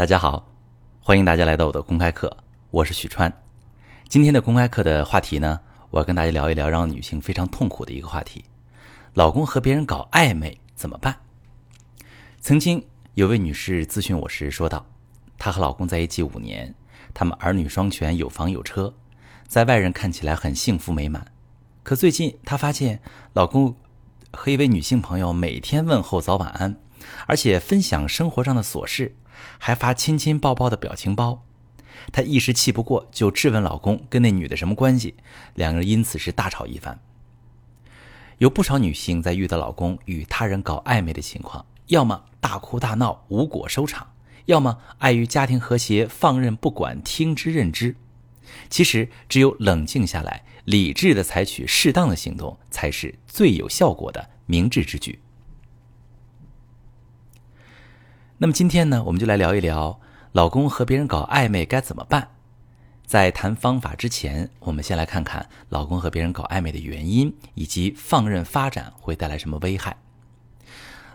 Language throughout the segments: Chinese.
大家好，欢迎大家来到我的公开课，我是许川。今天的公开课的话题呢，我要跟大家聊一聊让女性非常痛苦的一个话题：老公和别人搞暧昧怎么办？曾经有位女士咨询我时说道，她和老公在一起五年，他们儿女双全，有房有车，在外人看起来很幸福美满。可最近她发现，老公和一位女性朋友每天问候早晚安，而且分享生活上的琐事。还发亲亲抱抱的表情包，她一时气不过，就质问老公跟那女的什么关系，两个人因此是大吵一番。有不少女性在遇到老公与他人搞暧昧的情况，要么大哭大闹无果收场，要么碍于家庭和谐放任不管听之任之。其实，只有冷静下来，理智的采取适当的行动，才是最有效果的明智之举。那么今天呢，我们就来聊一聊老公和别人搞暧昧该怎么办。在谈方法之前，我们先来看看老公和别人搞暧昧的原因，以及放任发展会带来什么危害。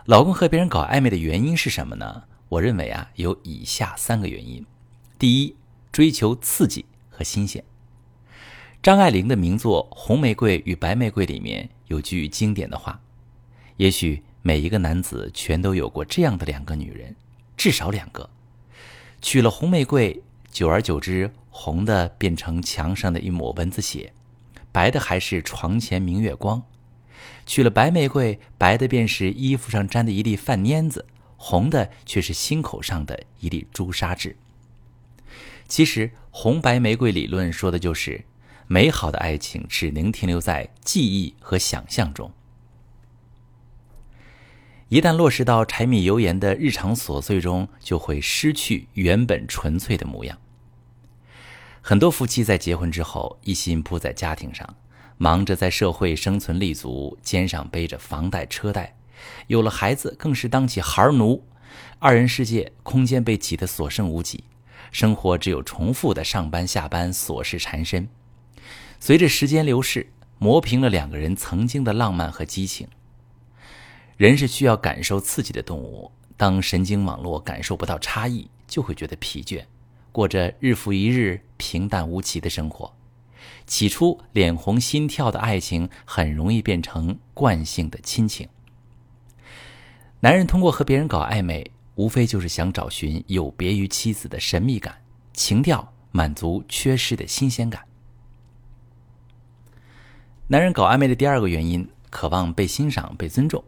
老公和别人搞暧昧的原因是什么呢？我认为啊，有以下三个原因：第一，追求刺激和新鲜。张爱玲的名作《红玫瑰与白玫瑰》里面有句经典的话，也许。每一个男子全都有过这样的两个女人，至少两个。娶了红玫瑰，久而久之，红的变成墙上的一抹蚊子血，白的还是床前明月光；娶了白玫瑰，白的便是衣服上沾的一粒饭粘子，红的却是心口上的一粒朱砂痣。其实，红白玫瑰理论说的就是，美好的爱情只能停留在记忆和想象中。一旦落实到柴米油盐的日常琐碎中，就会失去原本纯粹的模样。很多夫妻在结婚之后，一心扑在家庭上，忙着在社会生存立足，肩上背着房贷车贷，有了孩子更是当起孩奴，二人世界空间被挤得所剩无几，生活只有重复的上班下班琐事缠身。随着时间流逝，磨平了两个人曾经的浪漫和激情。人是需要感受刺激的动物，当神经网络感受不到差异，就会觉得疲倦，过着日复一日平淡无奇的生活。起初脸红心跳的爱情，很容易变成惯性的亲情。男人通过和别人搞暧昧，无非就是想找寻有别于妻子的神秘感、情调，满足缺失的新鲜感。男人搞暧昧的第二个原因，渴望被欣赏、被尊重。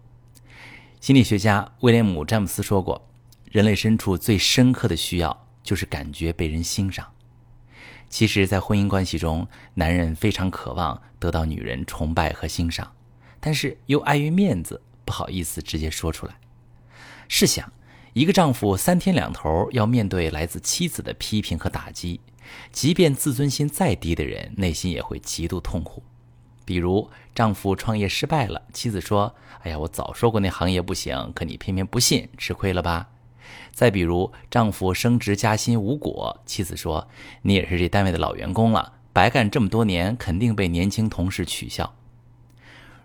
心理学家威廉姆·詹姆斯说过：“人类深处最深刻的需要就是感觉被人欣赏。”其实，在婚姻关系中，男人非常渴望得到女人崇拜和欣赏，但是又碍于面子，不好意思直接说出来。试想，一个丈夫三天两头要面对来自妻子的批评和打击，即便自尊心再低的人，内心也会极度痛苦。比如，丈夫创业失败了，妻子说：“哎呀，我早说过那行业不行，可你偏偏不信，吃亏了吧？”再比如，丈夫升职加薪无果，妻子说：“你也是这单位的老员工了，白干这么多年，肯定被年轻同事取笑。”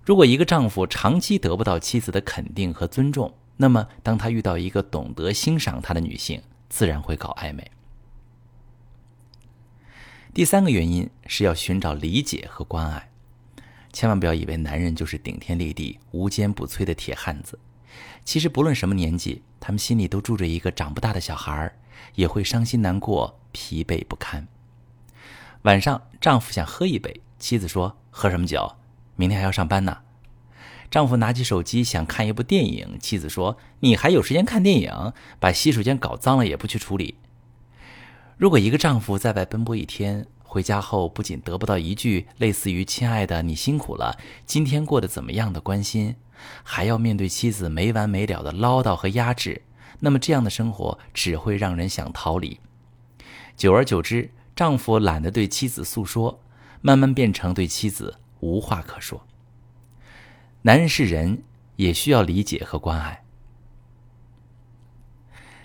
如果一个丈夫长期得不到妻子的肯定和尊重，那么当他遇到一个懂得欣赏他的女性，自然会搞暧昧。第三个原因是要寻找理解和关爱。千万不要以为男人就是顶天立地、无坚不摧的铁汉子。其实不论什么年纪，他们心里都住着一个长不大的小孩儿，也会伤心难过、疲惫不堪。晚上，丈夫想喝一杯，妻子说：“喝什么酒？明天还要上班呢。”丈夫拿起手机想看一部电影，妻子说：“你还有时间看电影？把洗手间搞脏了也不去处理。”如果一个丈夫在外奔波一天，回家后不仅得不到一句类似于“亲爱的，你辛苦了，今天过得怎么样”的关心，还要面对妻子没完没了的唠叨和压制，那么这样的生活只会让人想逃离。久而久之，丈夫懒得对妻子诉说，慢慢变成对妻子无话可说。男人是人，也需要理解和关爱。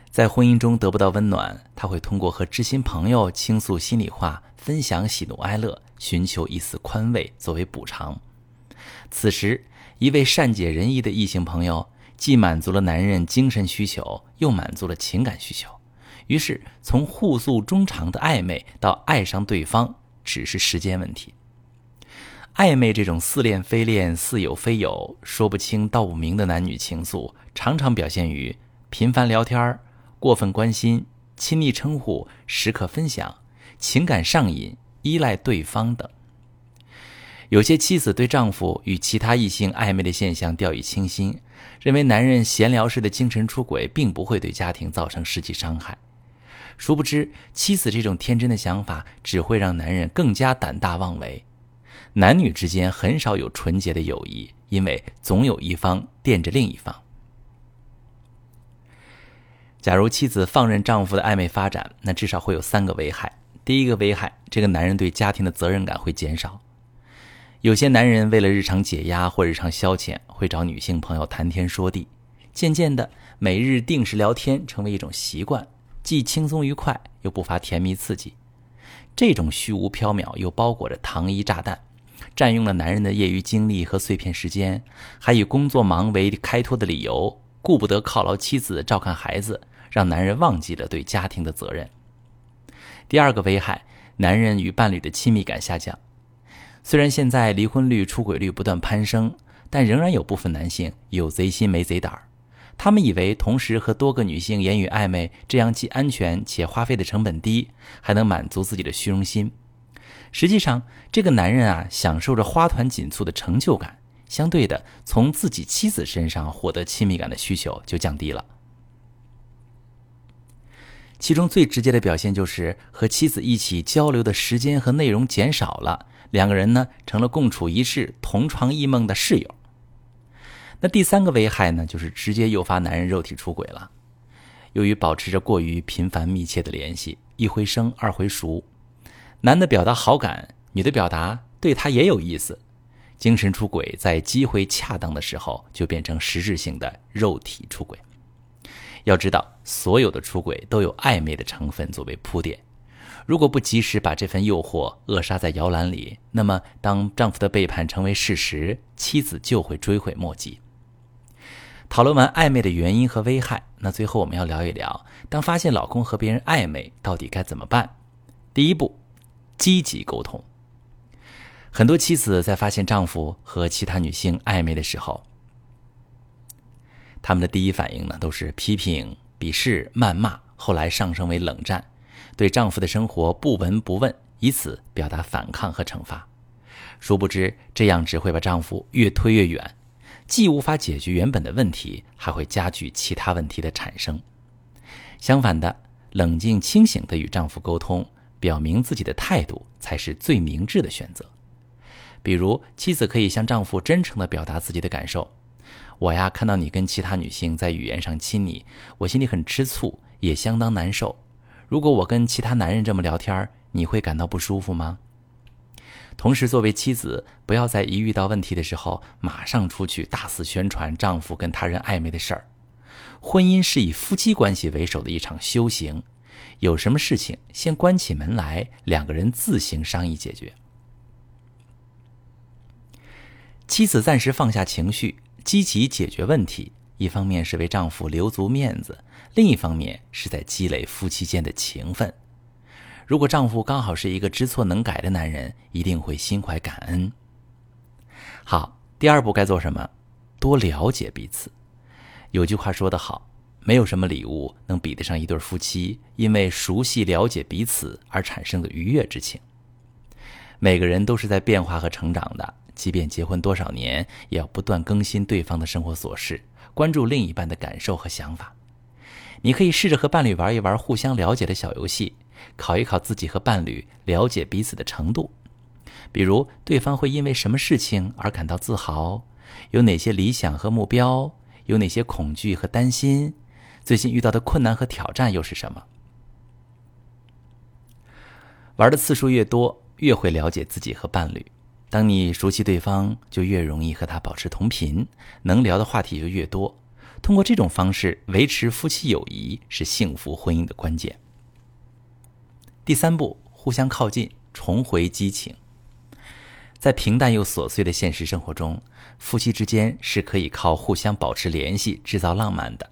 在婚姻中得不到温暖，他会通过和知心朋友倾诉心里话，分享喜怒哀乐，寻求一丝宽慰作为补偿。此时，一位善解人意的异性朋友，既满足了男人精神需求，又满足了情感需求，于是从互诉衷肠的暧昧到爱上对方，只是时间问题。暧昧这种似恋非恋、似有非有、说不清道不明的男女情愫，常常表现于频繁聊天、过分关心、亲昵称呼、时刻分享、情感上瘾、依赖对方等。有些妻子对丈夫与其他异性暧昧的现象掉以轻心，认为男人闲聊式的精神出轨并不会对家庭造成实际伤害。殊不知，妻子这种天真的想法只会让男人更加胆大妄为。男女之间很少有纯洁的友谊，因为总有一方惦着另一方。假如妻子放任丈夫的暧昧发展，那至少会有三个危害。第一个危害，这个男人对家庭的责任感会减少。有些男人为了日常解压或日常消遣，会找女性朋友谈天说地，渐渐的，每日定时聊天成为一种习惯，既轻松愉快，又不乏甜蜜刺激。这种虚无缥缈又包裹着糖衣炸弹。占用了男人的业余精力和碎片时间，还以工作忙为开脱的理由，顾不得犒劳妻子、照看孩子，让男人忘记了对家庭的责任。第二个危害，男人与伴侣的亲密感下降。虽然现在离婚率、出轨率不断攀升，但仍然有部分男性有贼心没贼胆儿，他们以为同时和多个女性言语暧昧，这样既安全且花费的成本低，还能满足自己的虚荣心。实际上，这个男人啊，享受着花团锦簇的成就感，相对的，从自己妻子身上获得亲密感的需求就降低了。其中最直接的表现就是和妻子一起交流的时间和内容减少了，两个人呢成了共处一室、同床异梦的室友。那第三个危害呢，就是直接诱发男人肉体出轨了。由于保持着过于频繁密切的联系，一回生二回熟。男的表达好感，女的表达对他也有意思，精神出轨在机会恰当的时候就变成实质性的肉体出轨。要知道，所有的出轨都有暧昧的成分作为铺垫，如果不及时把这份诱惑扼杀在摇篮里，那么当丈夫的背叛成为事实，妻子就会追悔莫及。讨论完暧昧的原因和危害，那最后我们要聊一聊，当发现老公和别人暧昧，到底该怎么办？第一步。积极沟通。很多妻子在发现丈夫和其他女性暧昧的时候，他们的第一反应呢都是批评、鄙视、谩骂，后来上升为冷战，对丈夫的生活不闻不问，以此表达反抗和惩罚。殊不知，这样只会把丈夫越推越远，既无法解决原本的问题，还会加剧其他问题的产生。相反的，冷静清醒的与丈夫沟通。表明自己的态度才是最明智的选择。比如，妻子可以向丈夫真诚地表达自己的感受：“我呀，看到你跟其他女性在语言上亲昵，我心里很吃醋，也相当难受。如果我跟其他男人这么聊天，你会感到不舒服吗？”同时，作为妻子，不要在一遇到问题的时候，马上出去大肆宣传丈夫跟他人暧昧的事儿。婚姻是以夫妻关系为首的一场修行。有什么事情，先关起门来，两个人自行商议解决。妻子暂时放下情绪，积极解决问题，一方面是为丈夫留足面子，另一方面是在积累夫妻间的情分。如果丈夫刚好是一个知错能改的男人，一定会心怀感恩。好，第二步该做什么？多了解彼此。有句话说得好。没有什么礼物能比得上一对夫妻因为熟悉了解彼此而产生的愉悦之情。每个人都是在变化和成长的，即便结婚多少年，也要不断更新对方的生活琐事，关注另一半的感受和想法。你可以试着和伴侣玩一玩互相了解的小游戏，考一考自己和伴侣了解彼此的程度。比如，对方会因为什么事情而感到自豪？有哪些理想和目标？有哪些恐惧和担心？最近遇到的困难和挑战又是什么？玩的次数越多，越会了解自己和伴侣。当你熟悉对方，就越容易和他保持同频，能聊的话题就越多。通过这种方式维持夫妻友谊，是幸福婚姻的关键。第三步，互相靠近，重回激情。在平淡又琐碎的现实生活中，夫妻之间是可以靠互相保持联系，制造浪漫的。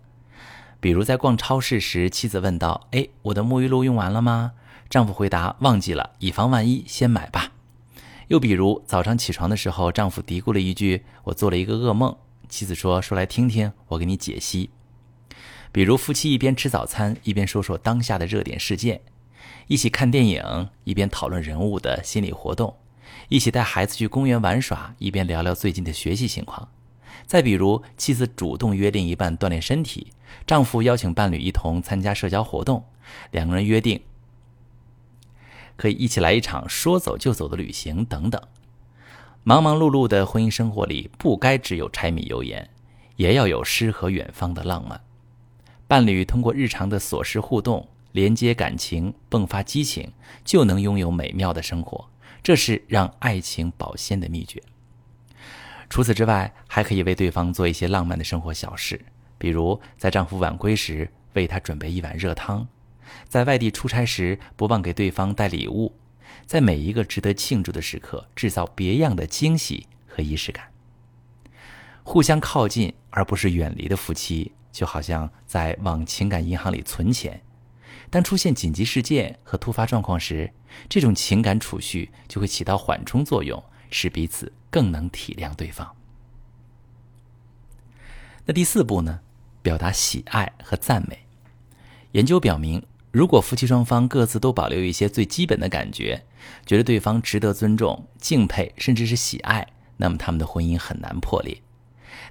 比如在逛超市时，妻子问道：“哎，我的沐浴露用完了吗？”丈夫回答：“忘记了，以防万一，先买吧。”又比如早上起床的时候，丈夫嘀咕了一句：“我做了一个噩梦。”妻子说：“说来听听，我给你解析。”比如夫妻一边吃早餐，一边说说当下的热点事件；一起看电影，一边讨论人物的心理活动；一起带孩子去公园玩耍，一边聊聊最近的学习情况。再比如，妻子主动约另一半锻炼身体，丈夫邀请伴侣一同参加社交活动，两个人约定可以一起来一场说走就走的旅行等等。忙忙碌碌的婚姻生活里，不该只有柴米油盐，也要有诗和远方的浪漫。伴侣通过日常的琐事互动，连接感情，迸发激情，就能拥有美妙的生活。这是让爱情保鲜的秘诀。除此之外，还可以为对方做一些浪漫的生活小事，比如在丈夫晚归时为他准备一碗热汤，在外地出差时不忘给对方带礼物，在每一个值得庆祝的时刻制造别样的惊喜和仪式感。互相靠近而不是远离的夫妻，就好像在往情感银行里存钱，当出现紧急事件和突发状况时，这种情感储蓄就会起到缓冲作用，使彼此。更能体谅对方。那第四步呢？表达喜爱和赞美。研究表明，如果夫妻双方各自都保留一些最基本的感觉，觉得对方值得尊重、敬佩，甚至是喜爱，那么他们的婚姻很难破裂。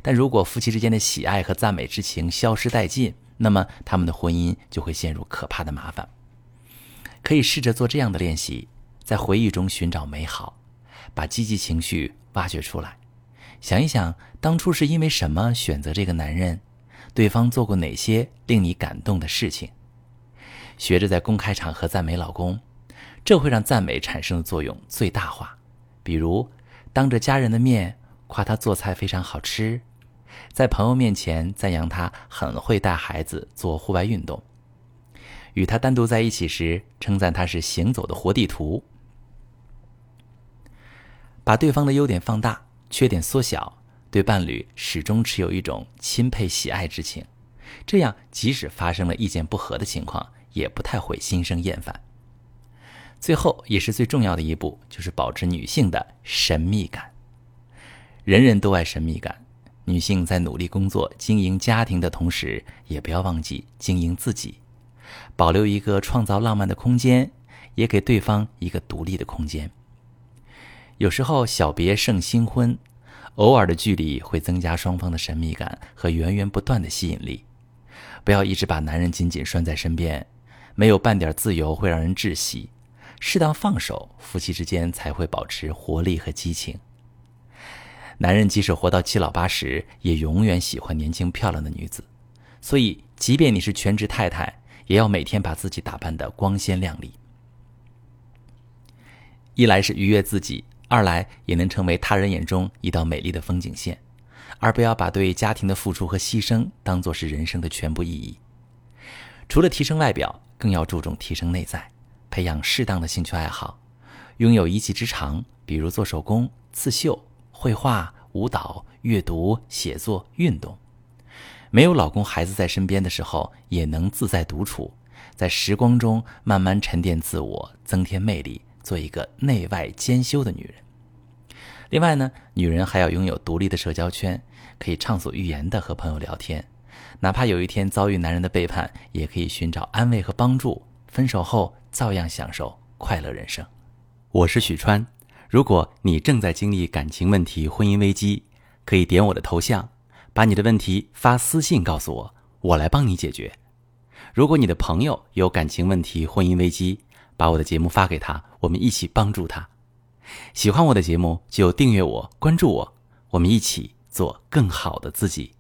但如果夫妻之间的喜爱和赞美之情消失殆尽，那么他们的婚姻就会陷入可怕的麻烦。可以试着做这样的练习，在回忆中寻找美好。把积极情绪挖掘出来，想一想当初是因为什么选择这个男人，对方做过哪些令你感动的事情。学着在公开场合赞美老公，这会让赞美产生的作用最大化。比如，当着家人的面夸他做菜非常好吃，在朋友面前赞扬他很会带孩子做户外运动，与他单独在一起时称赞他是行走的活地图。把对方的优点放大，缺点缩小，对伴侣始终持有一种钦佩喜爱之情，这样即使发生了意见不合的情况，也不太会心生厌烦。最后也是最重要的一步，就是保持女性的神秘感。人人都爱神秘感，女性在努力工作、经营家庭的同时，也不要忘记经营自己，保留一个创造浪漫的空间，也给对方一个独立的空间。有时候小别胜新婚，偶尔的距离会增加双方的神秘感和源源不断的吸引力。不要一直把男人紧紧拴在身边，没有半点自由会让人窒息。适当放手，夫妻之间才会保持活力和激情。男人即使活到七老八十，也永远喜欢年轻漂亮的女子。所以，即便你是全职太太，也要每天把自己打扮得光鲜亮丽。一来是愉悦自己。二来也能成为他人眼中一道美丽的风景线，而不要把对家庭的付出和牺牲当做是人生的全部意义。除了提升外表，更要注重提升内在，培养适当的兴趣爱好，拥有一技之长，比如做手工、刺绣、绘画、舞蹈、阅读、写作、运动。没有老公、孩子在身边的时候，也能自在独处，在时光中慢慢沉淀自我，增添魅力。做一个内外兼修的女人。另外呢，女人还要拥有独立的社交圈，可以畅所欲言的和朋友聊天，哪怕有一天遭遇男人的背叛，也可以寻找安慰和帮助。分手后照样享受快乐人生。我是许川，如果你正在经历感情问题、婚姻危机，可以点我的头像，把你的问题发私信告诉我，我来帮你解决。如果你的朋友有感情问题、婚姻危机，把我的节目发给他，我们一起帮助他。喜欢我的节目就订阅我、关注我，我们一起做更好的自己。